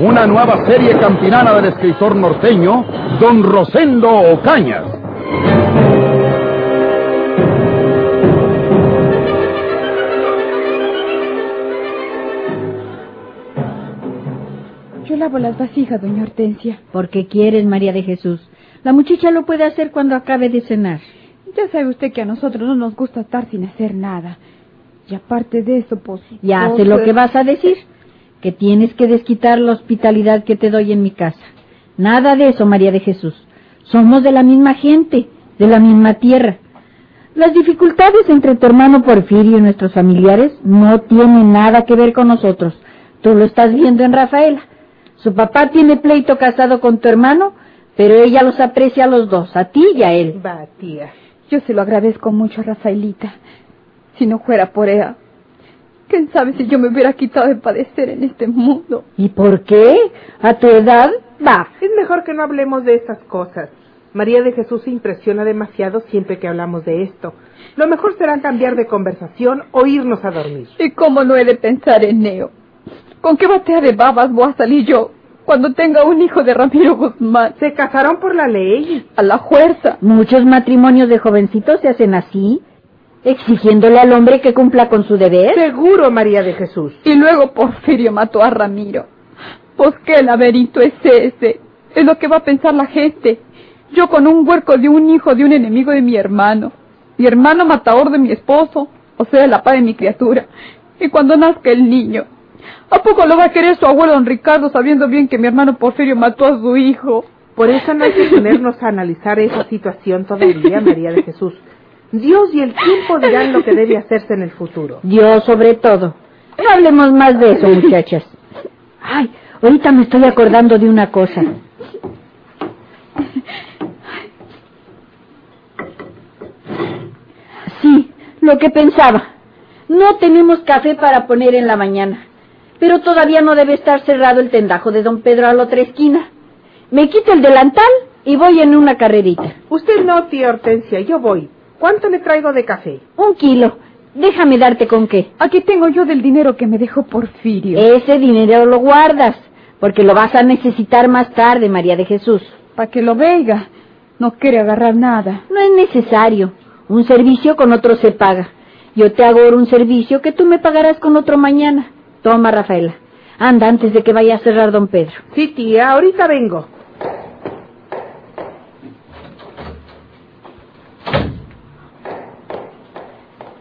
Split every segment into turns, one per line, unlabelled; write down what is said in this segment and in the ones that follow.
Una nueva serie campinana del escritor norteño, Don Rosendo Ocañas.
Yo lavo las vasijas, doña Hortensia.
¿Por qué quieres, María de Jesús? La muchacha lo puede hacer cuando acabe de cenar.
Ya sabe usted que a nosotros no nos gusta estar sin hacer nada. Y aparte de eso, pues...
Ya
pues,
sé lo que vas a decir, que tienes que desquitar la hospitalidad que te doy en mi casa. Nada de eso, María de Jesús. Somos de la misma gente, de la misma tierra. Las dificultades entre tu hermano Porfirio y nuestros familiares no tienen nada que ver con nosotros. Tú lo estás viendo en Rafaela. Su papá tiene pleito casado con tu hermano, pero ella los aprecia a los dos, a ti y a él.
Va, tía. Yo se lo agradezco mucho a Rafaelita. Si no fuera por ella, quién sabe si yo me hubiera quitado de padecer en este mundo.
¿Y por qué? A tu edad, va.
Es mejor que no hablemos de esas cosas. María de Jesús se impresiona demasiado siempre que hablamos de esto. Lo mejor será cambiar de conversación o irnos a dormir.
¿Y cómo no he de pensar en Neo? ¿Con qué batea de babas voy a salir yo cuando tenga un hijo de Ramiro Guzmán?
Se casaron por la ley.
A la fuerza.
Muchos matrimonios de jovencitos se hacen así, exigiéndole al hombre que cumpla con su deber.
Seguro, María de Jesús.
Y luego Porfirio mató a Ramiro. Pues qué laberinto es ese. Es lo que va a pensar la gente. Yo con un huerco de un hijo de un enemigo de mi hermano. Mi hermano matador de mi esposo, o sea, la paz de mi criatura. Y cuando nazca el niño, ¿a poco lo va a querer su abuelo don Ricardo sabiendo bien que mi hermano Porfirio mató a su hijo?
Por eso no hay que ponernos a analizar esa situación todavía, María de Jesús. Dios y el tiempo dirán lo que debe hacerse en el futuro.
Yo sobre todo. No hablemos más de eso, muchachas. Ay, ahorita me estoy acordando de una cosa. Sí, lo que pensaba. No tenemos café para poner en la mañana, pero todavía no debe estar cerrado el tendajo de don Pedro a la otra esquina. Me quito el delantal y voy en una carrerita.
Usted no, tía Hortensia, yo voy. ¿Cuánto le traigo de café?
Un kilo. Déjame darte con qué.
Aquí tengo yo del dinero que me dejó Porfirio.
Ese dinero lo guardas, porque lo vas a necesitar más tarde, María de Jesús.
Para que lo veiga. No quiere agarrar nada.
No es necesario. Un servicio con otro se paga. Yo te hago ahora un servicio que tú me pagarás con otro mañana. Toma, Rafaela. Anda antes de que vaya a cerrar don Pedro.
Sí, tía, ahorita vengo.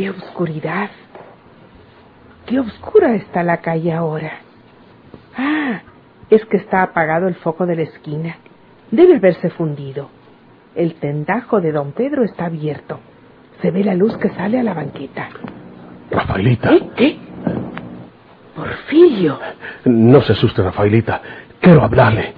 ¡Qué oscuridad! ¡Qué oscura está la calle ahora! Ah, es que está apagado el foco de la esquina. Debe haberse fundido. El tendajo de don Pedro está abierto. Se ve la luz que sale a la banqueta.
Rafaelita.
¿Eh? ¿Qué? Porfirio.
No se asuste, Rafaelita. Quiero hablarle.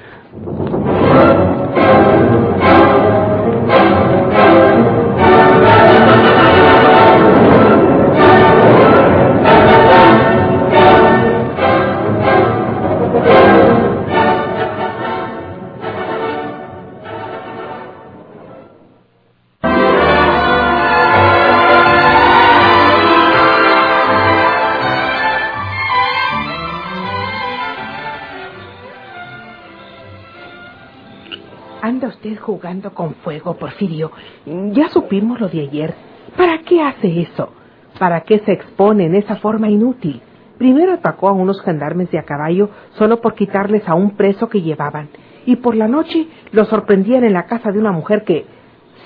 Jugando con fuego, Porfirio. Ya supimos lo de ayer. ¿Para qué hace eso? ¿Para qué se expone en esa forma inútil? Primero atacó a unos gendarmes de a caballo solo por quitarles a un preso que llevaban. Y por la noche lo sorprendían en la casa de una mujer que,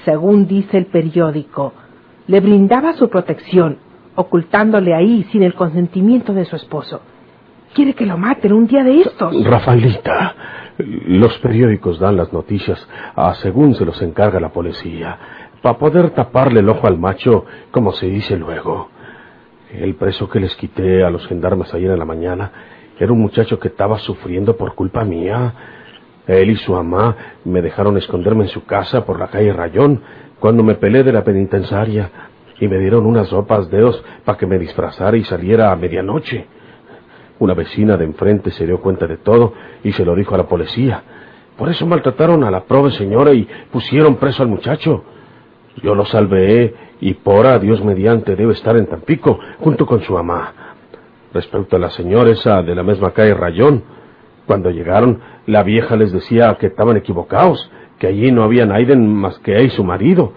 según dice el periódico, le brindaba su protección, ocultándole ahí sin el consentimiento de su esposo. Quiere que lo maten un día de estos.
Rafaelita, los periódicos dan las noticias según se los encarga la policía, para poder taparle el ojo al macho, como se dice luego. El preso que les quité a los gendarmes ayer en la mañana
Era un muchacho que estaba sufriendo por culpa mía. Él y su mamá me dejaron esconderme en su casa por la calle Rayón cuando me pelé de la penitenciaria y me dieron unas ropas dedos para que me disfrazara y saliera a medianoche. Una vecina de enfrente se dio cuenta de todo y se lo dijo a la policía. Por eso maltrataron a la pobre señora y pusieron preso al muchacho. Yo lo salvé y por a Dios mediante debe estar en Tampico junto con su mamá. Respecto a la señora esa de la misma calle Rayón, cuando llegaron, la vieja les decía que estaban equivocados, que allí no había nadie más que ella y su marido.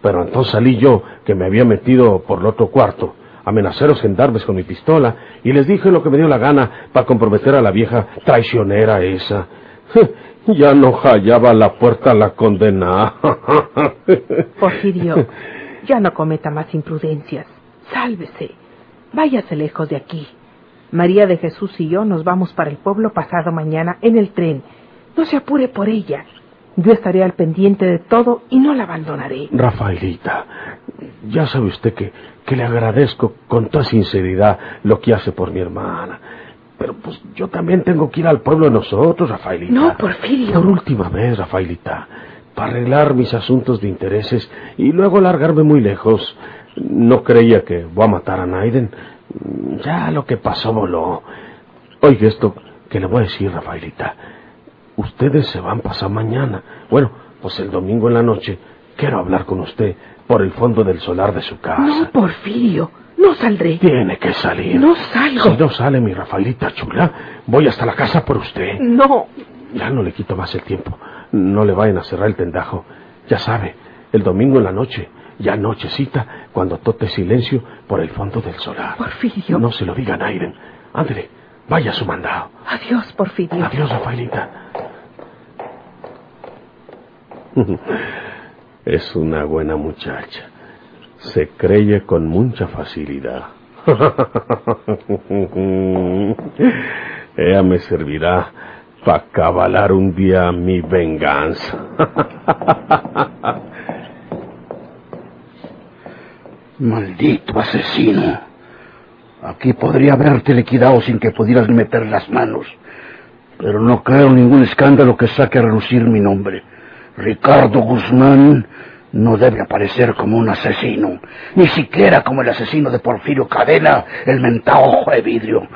Pero entonces salí yo, que me había metido por el otro cuarto, amenacé gendarmes con mi pistola y les dije lo que me dio la gana para comprometer a la vieja traicionera esa. Ya no hallaba la puerta a la condena.
Porfirio, ya no cometa más imprudencias. Sálvese. Váyase lejos de aquí. María de Jesús y yo nos vamos para el pueblo pasado mañana en el tren. No se apure por ella. Yo estaré al pendiente de todo y no la abandonaré.
Rafaelita, ya sabe usted que, que le agradezco con toda sinceridad lo que hace por mi hermana. Pero pues yo también tengo que ir al pueblo de nosotros, Rafaelita.
No, Porfirio.
Por última vez, Rafaelita. Para arreglar mis asuntos de intereses y luego largarme muy lejos. No creía que voy a matar a Naiden. Ya lo que pasó voló. Oiga esto que le voy a decir, Rafaelita. Ustedes se van pasar mañana. Bueno, pues el domingo en la noche quiero hablar con usted por el fondo del solar de su casa.
No, Porfirio. No saldré.
Tiene que salir.
No salgo.
Si no sale mi Rafaelita chula, voy hasta la casa por usted.
No.
Ya no le quito más el tiempo. No le vayan a cerrar el tendajo. Ya sabe, el domingo en la noche, ya nochecita, cuando tote silencio por el fondo del solar.
Porfirio.
No se lo digan a Aiden. Ándele, vaya a su mandado.
Adiós, Porfirio.
Adiós, Rafaelita. Es una buena muchacha. Se creye con mucha facilidad. Ella me servirá para cabalar un día mi venganza.
Maldito asesino. Aquí podría haberte liquidado sin que pudieras meter las manos. Pero no creo ningún escándalo que saque a relucir mi nombre. Ricardo Guzmán no debe aparecer como un asesino, ni siquiera como el asesino de Porfirio Cadena, el mentado ojo de vidrio.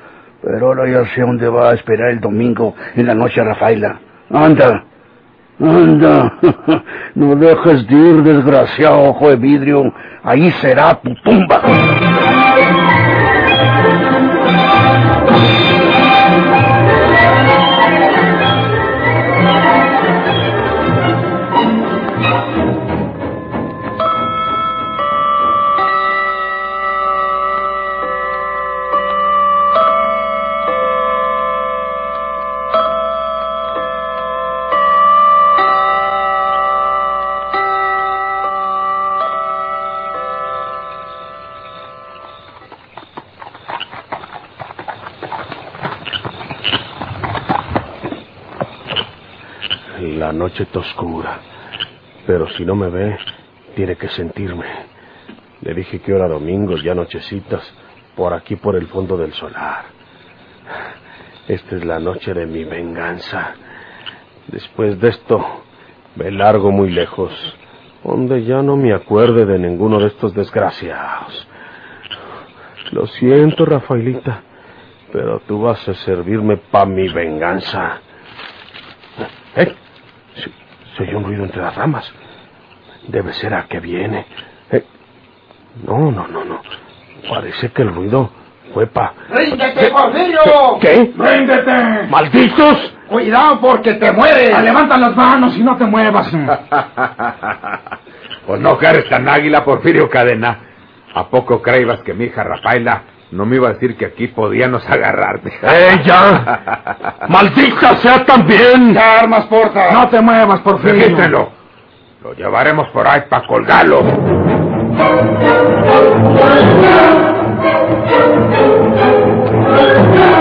Pero ahora ya sé dónde va a esperar el domingo en la noche a Rafaela. Anda, anda, no dejes de ir, desgraciado ojo de vidrio. Ahí será tu tumba.
Noche está oscura, pero si no me ve, tiene que sentirme. Le dije que era domingo, ya nochecitas, por aquí por el fondo del solar. Esta es la noche de mi venganza. Después de esto, me largo muy lejos, donde ya no me acuerde de ninguno de estos desgraciados. Lo siento, Rafaelita, pero tú vas a servirme para mi venganza. Se, oye un ruido entre las ramas. Debe ser a que viene. Eh, No, no, no, no. Parece que el ruido fue pa...
¡Ríndete, Porfirio!
¿Qué?
¡Ríndete!
¡Malditos!
¡Cuidado porque te mueres!
Ah, levanta las manos y no te muevas.
pues no que eres tan águila, Porfirio Cadena. ¿A poco creías que mi hija Rafaela no me iba a decir que aquí podíamos agarrarte.
¡Ella! ¡Maldita sea también!
¡Ya armas, porta!
¡No te muevas, por
fin! Regítenlo. Lo llevaremos por ahí para colgarlo.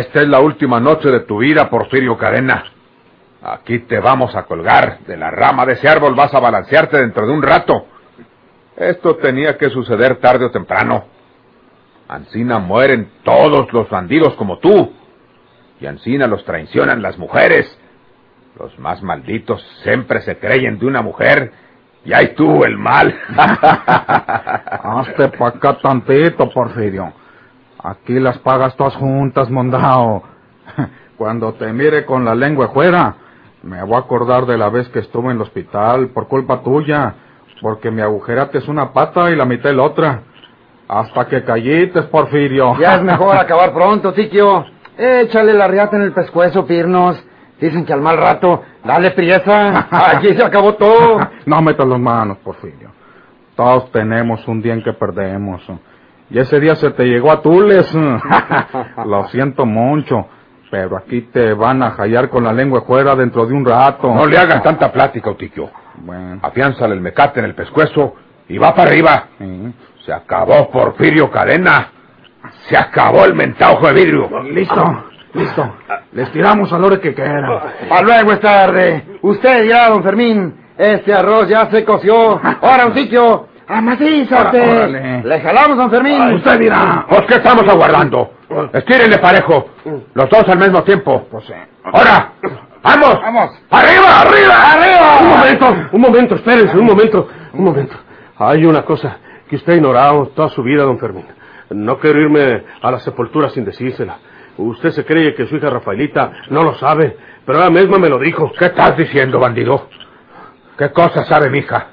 Esta es la última noche de tu vida, Porfirio Cadena. Aquí te vamos a colgar. De la rama de ese árbol vas a balancearte dentro de un rato. Esto tenía que suceder tarde o temprano. Ancina mueren todos los bandidos como tú. Y Ancina los traicionan las mujeres. Los más malditos siempre se creen de una mujer. Y ahí tú el mal.
Hazte pa' acá tantito, Porfirio. Aquí las pagas todas juntas, mondao. Cuando te mire con la lengua fuera, me voy a acordar de la vez que estuve en el hospital por culpa tuya, porque me agujeraste una pata y la mitad la otra. Hasta que callites, Porfirio.
Ya es mejor acabar pronto, Tiquio. Échale la riata en el pescuezo, Pirnos. Dicen que al mal rato, dale priesa. Aquí se acabó todo.
no metas las manos, Porfirio. Todos tenemos un día en que perdemos. Y ese día se te llegó a Tules. Lo siento mucho. Pero aquí te van a hallar con la lengua fuera dentro de un rato.
No le hagan tanta plática, Otiquio.
Bueno.
Afiánzale el mecate en el pescuezo y va para arriba.
sí.
Se acabó Porfirio Cadena. Se acabó el mentajo de vidrio.
Listo, listo. Les tiramos a la hora que quieran.
Para luego es tarde. Usted ya, don Fermín. Este arroz ya se coció. Ahora, un sitio. Amadízate.
Órale.
Le jalamos, don Fermín.
Usted dirá. ¿Pues qué estamos aguardando? Estírenle parejo. Los dos al mismo tiempo.
Pues sí.
¡Ahora! ¡Vamos!
Vamos.
¡Arriba, arriba, arriba!
Un momento, un momento, espérense, un momento, un momento. Hay una cosa que usted ha ignorado toda su vida, don Fermín. No quiero irme a la sepultura sin decírsela. Usted se cree que su hija Rafaelita no lo sabe, pero ella misma me lo dijo.
¿Qué estás diciendo, bandido? ¿Qué cosa sabe mi hija?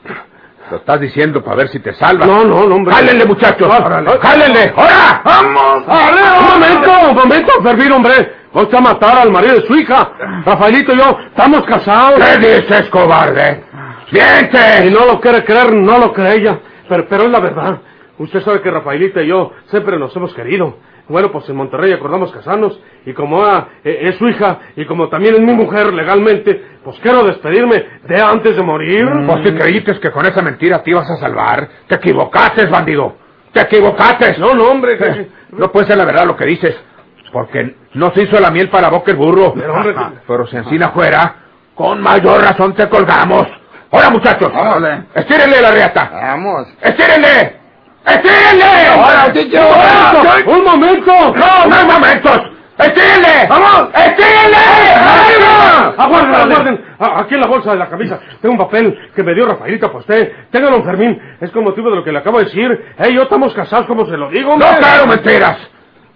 Lo estás diciendo para ver si te salva.
No, no, no, hombre.
¡Jálenle, muchachos!
Órale.
¡Jálenle! ¡Ahora! ¡Vamos!
Un momento, un momento, Fermín, hombre. Voy a matar al marido de su hija. Rafaelito y yo estamos casados.
¿Qué dices, cobarde?
Si
¡Miente!
no lo quiere creer, no lo cree ella. Pero, pero es la verdad. Usted sabe que Rafaelita y yo siempre nos hemos querido. Bueno, pues en Monterrey acordamos casarnos. Y como ah, eh, es su hija y como también es mi mujer legalmente, pues quiero despedirme de antes de morir.
Pues si creíste que con esa mentira te ibas a salvar, te equivocaste, bandido. Te equivocaste.
No, no, hombre. que-
No puede ser la verdad lo que dices. Porque no se hizo la miel para boca el burro.
Pero, hombre,
Pero si encina fuera, con mayor razón te colgamos. ¡Ahora, muchachos!
Órale.
¡Estírenle la riata!
Vamos.
¡Estírenle! ¡Estírenle!
¡Ahora, Tiquio!
¡Un momento!
¡No, no hay momentos! ¡Estírenle! ¡Vamos! ¡Estírenle! ¡Arriba!
Aguarden, aguarden. A- Aquí en la bolsa de la camisa tengo un papel que me dio Rafaelita usted. Téngalo, don Fermín. Es con motivo de lo que le acabo de decir. Ey, yo estamos casados como se lo digo, hombre.
¡No claro mentiras!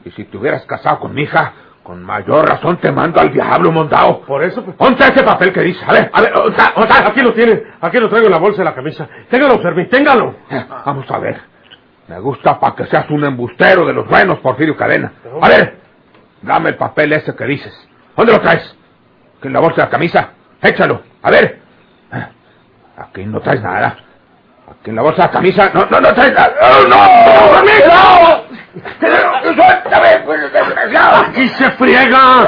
Y si te hubieras casado con mi hija, con mayor razón te mando al diablo, mondao.
Por eso, pues...
Ponte ese papel que dice. A ver.
Aquí lo tiene. Aquí lo traigo en la bolsa de la camisa. Téngalo, Fermín, téngalo.
Eh, Vamos a ver. Me gusta para que seas un embustero de los buenos, Porfirio Cadena. A ver, dame el papel ese que dices. ¿Dónde lo traes? ¿Que en la bolsa de la camisa? Échalo. A ver. Eh, Aquí no traes nada. Aquí en la bolsa de la camisa. No, no, no traes nada. ¡Oh, no! ¡Permiso! ¡Suéltame, desgraciado!
¡Aquí se friega!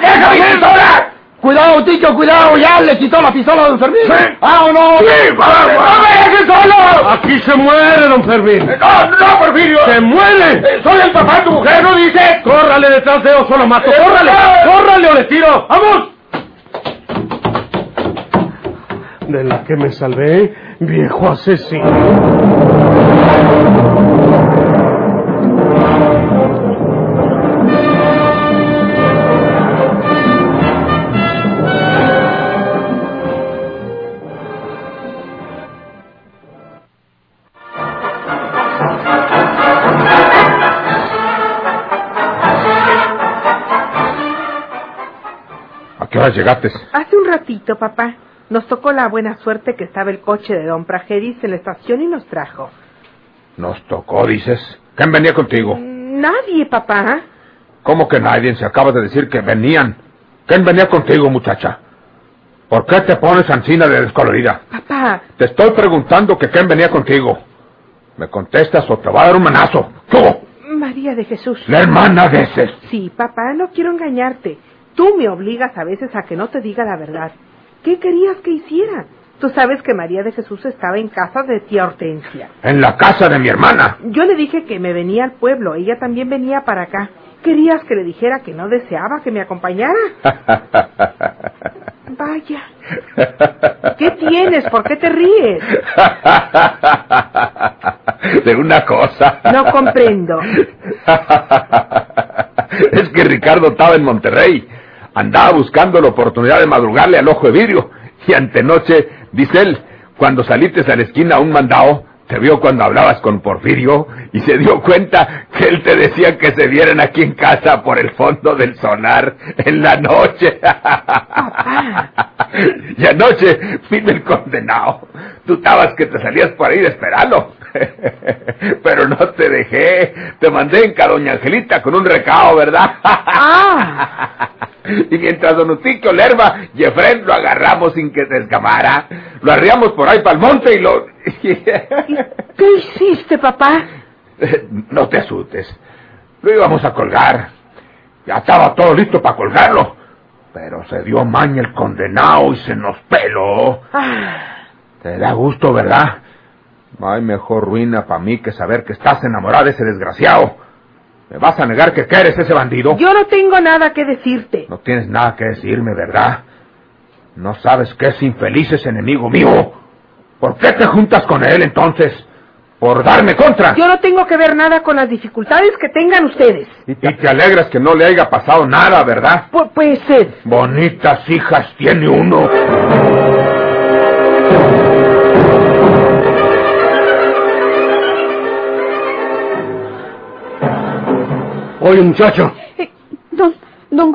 ¡Déjame sola!
Cuidado, Tiquio, cuidado. Ya le quitó la pistola a don Fermín. ¡Vámonos!
¡Sí, vamos! ¡No me dejes solo!
¡Aquí se muere, don Fermín!
¡No, no, Porfirio!
¡Se muere!
Eh, ¡Soy el papá de tu mujer, no dices!
¡Córrale detrás de oso, lo mato!
Eh,
¡Córrale!
no.
¡Córrale o le tiro! ¡Vamos! De la que me salvé, viejo asesino.
Qué hora llegaste?
Hace un ratito, papá, nos tocó la buena suerte que estaba el coche de don Prajeris en la estación y nos trajo.
Nos tocó, dices. ¿Quién venía contigo?
Nadie, papá.
¿Cómo que nadie? Se acaba de decir que venían. ¿Quién venía contigo, muchacha? ¿Por qué te pones ansina de descolorida?
Papá,
Te estoy preguntando que quién venía contigo. ¿Me contestas o te va a dar un manazo? ¡Tú!
María de Jesús.
La hermana de ese.
Sí, papá, no quiero engañarte. Tú me obligas a veces a que no te diga la verdad. ¿Qué querías que hiciera? Tú sabes que María de Jesús estaba en casa de tía Hortensia.
En la casa de mi hermana.
Yo le dije que me venía al pueblo, ella también venía para acá. ¿Querías que le dijera que no deseaba que me acompañara? Vaya. ¿Qué tienes? ¿Por qué te ríes?
De una cosa.
No comprendo.
Es que Ricardo estaba en Monterrey. Andaba buscando la oportunidad de madrugarle al ojo de vidrio. Y antenoche, dice él, cuando saliste a la esquina a un mandado, te vio cuando hablabas con Porfirio y se dio cuenta que él te decía que se vieran aquí en casa por el fondo del sonar en la noche. y anoche vino el condenado. Tú estabas que te salías por ahí de esperarlo. Pero no te dejé. Te mandé en Doña Angelita con un recado, ¿verdad? Y mientras Don Utiquio Lerva y Efren lo agarramos sin que se escamara, lo arriamos por ahí para el monte y lo...
¿Qué hiciste, papá?
No te asustes. Lo íbamos a colgar. Ya estaba todo listo para colgarlo. Pero se dio maña el condenado y se nos peló. Te da gusto, ¿verdad? No hay mejor ruina para mí que saber que estás enamorada de ese desgraciado. ¿Me vas a negar que eres ese bandido?
Yo no tengo nada que decirte.
No tienes nada que decirme, ¿verdad? No sabes que ese infeliz es enemigo mío. ¿Por qué te juntas con él entonces? ¿Por darme contra?
Yo no tengo que ver nada con las dificultades que tengan ustedes.
Y te alegras que no le haya pasado nada, ¿verdad?
Pu- puede ser.
Bonitas hijas tiene uno.
Oye, muchacho,
Eh, don, don,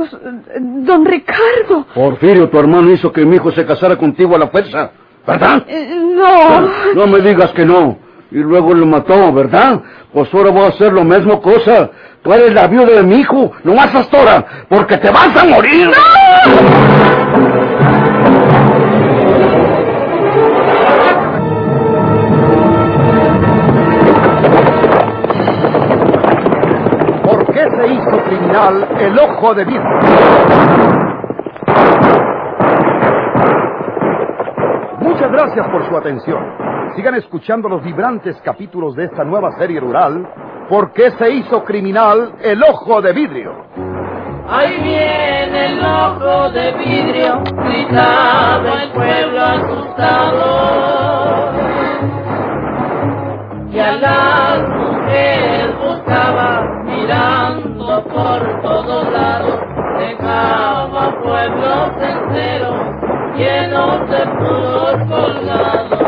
don Ricardo.
Porfirio, tu hermano hizo que mi hijo se casara contigo a la fuerza, ¿verdad?
Eh, no.
No me digas que no. Y luego lo mató, ¿verdad? Pues ahora voy a hacer lo mismo cosa. Tú eres la viuda de mi hijo, no más hasta ahora, porque te vas a morir. ¿Por el ojo de vidrio? Muchas gracias por su atención. Sigan escuchando los vibrantes capítulos de esta nueva serie rural, ¿Por qué se hizo criminal el ojo de vidrio?
Ahí viene el ojo de vidrio, gritaba el pueblo asustado. Y a las mujeres buscaba mirando por todos lados, dejaba pueblos enteros llenos de puros colgados.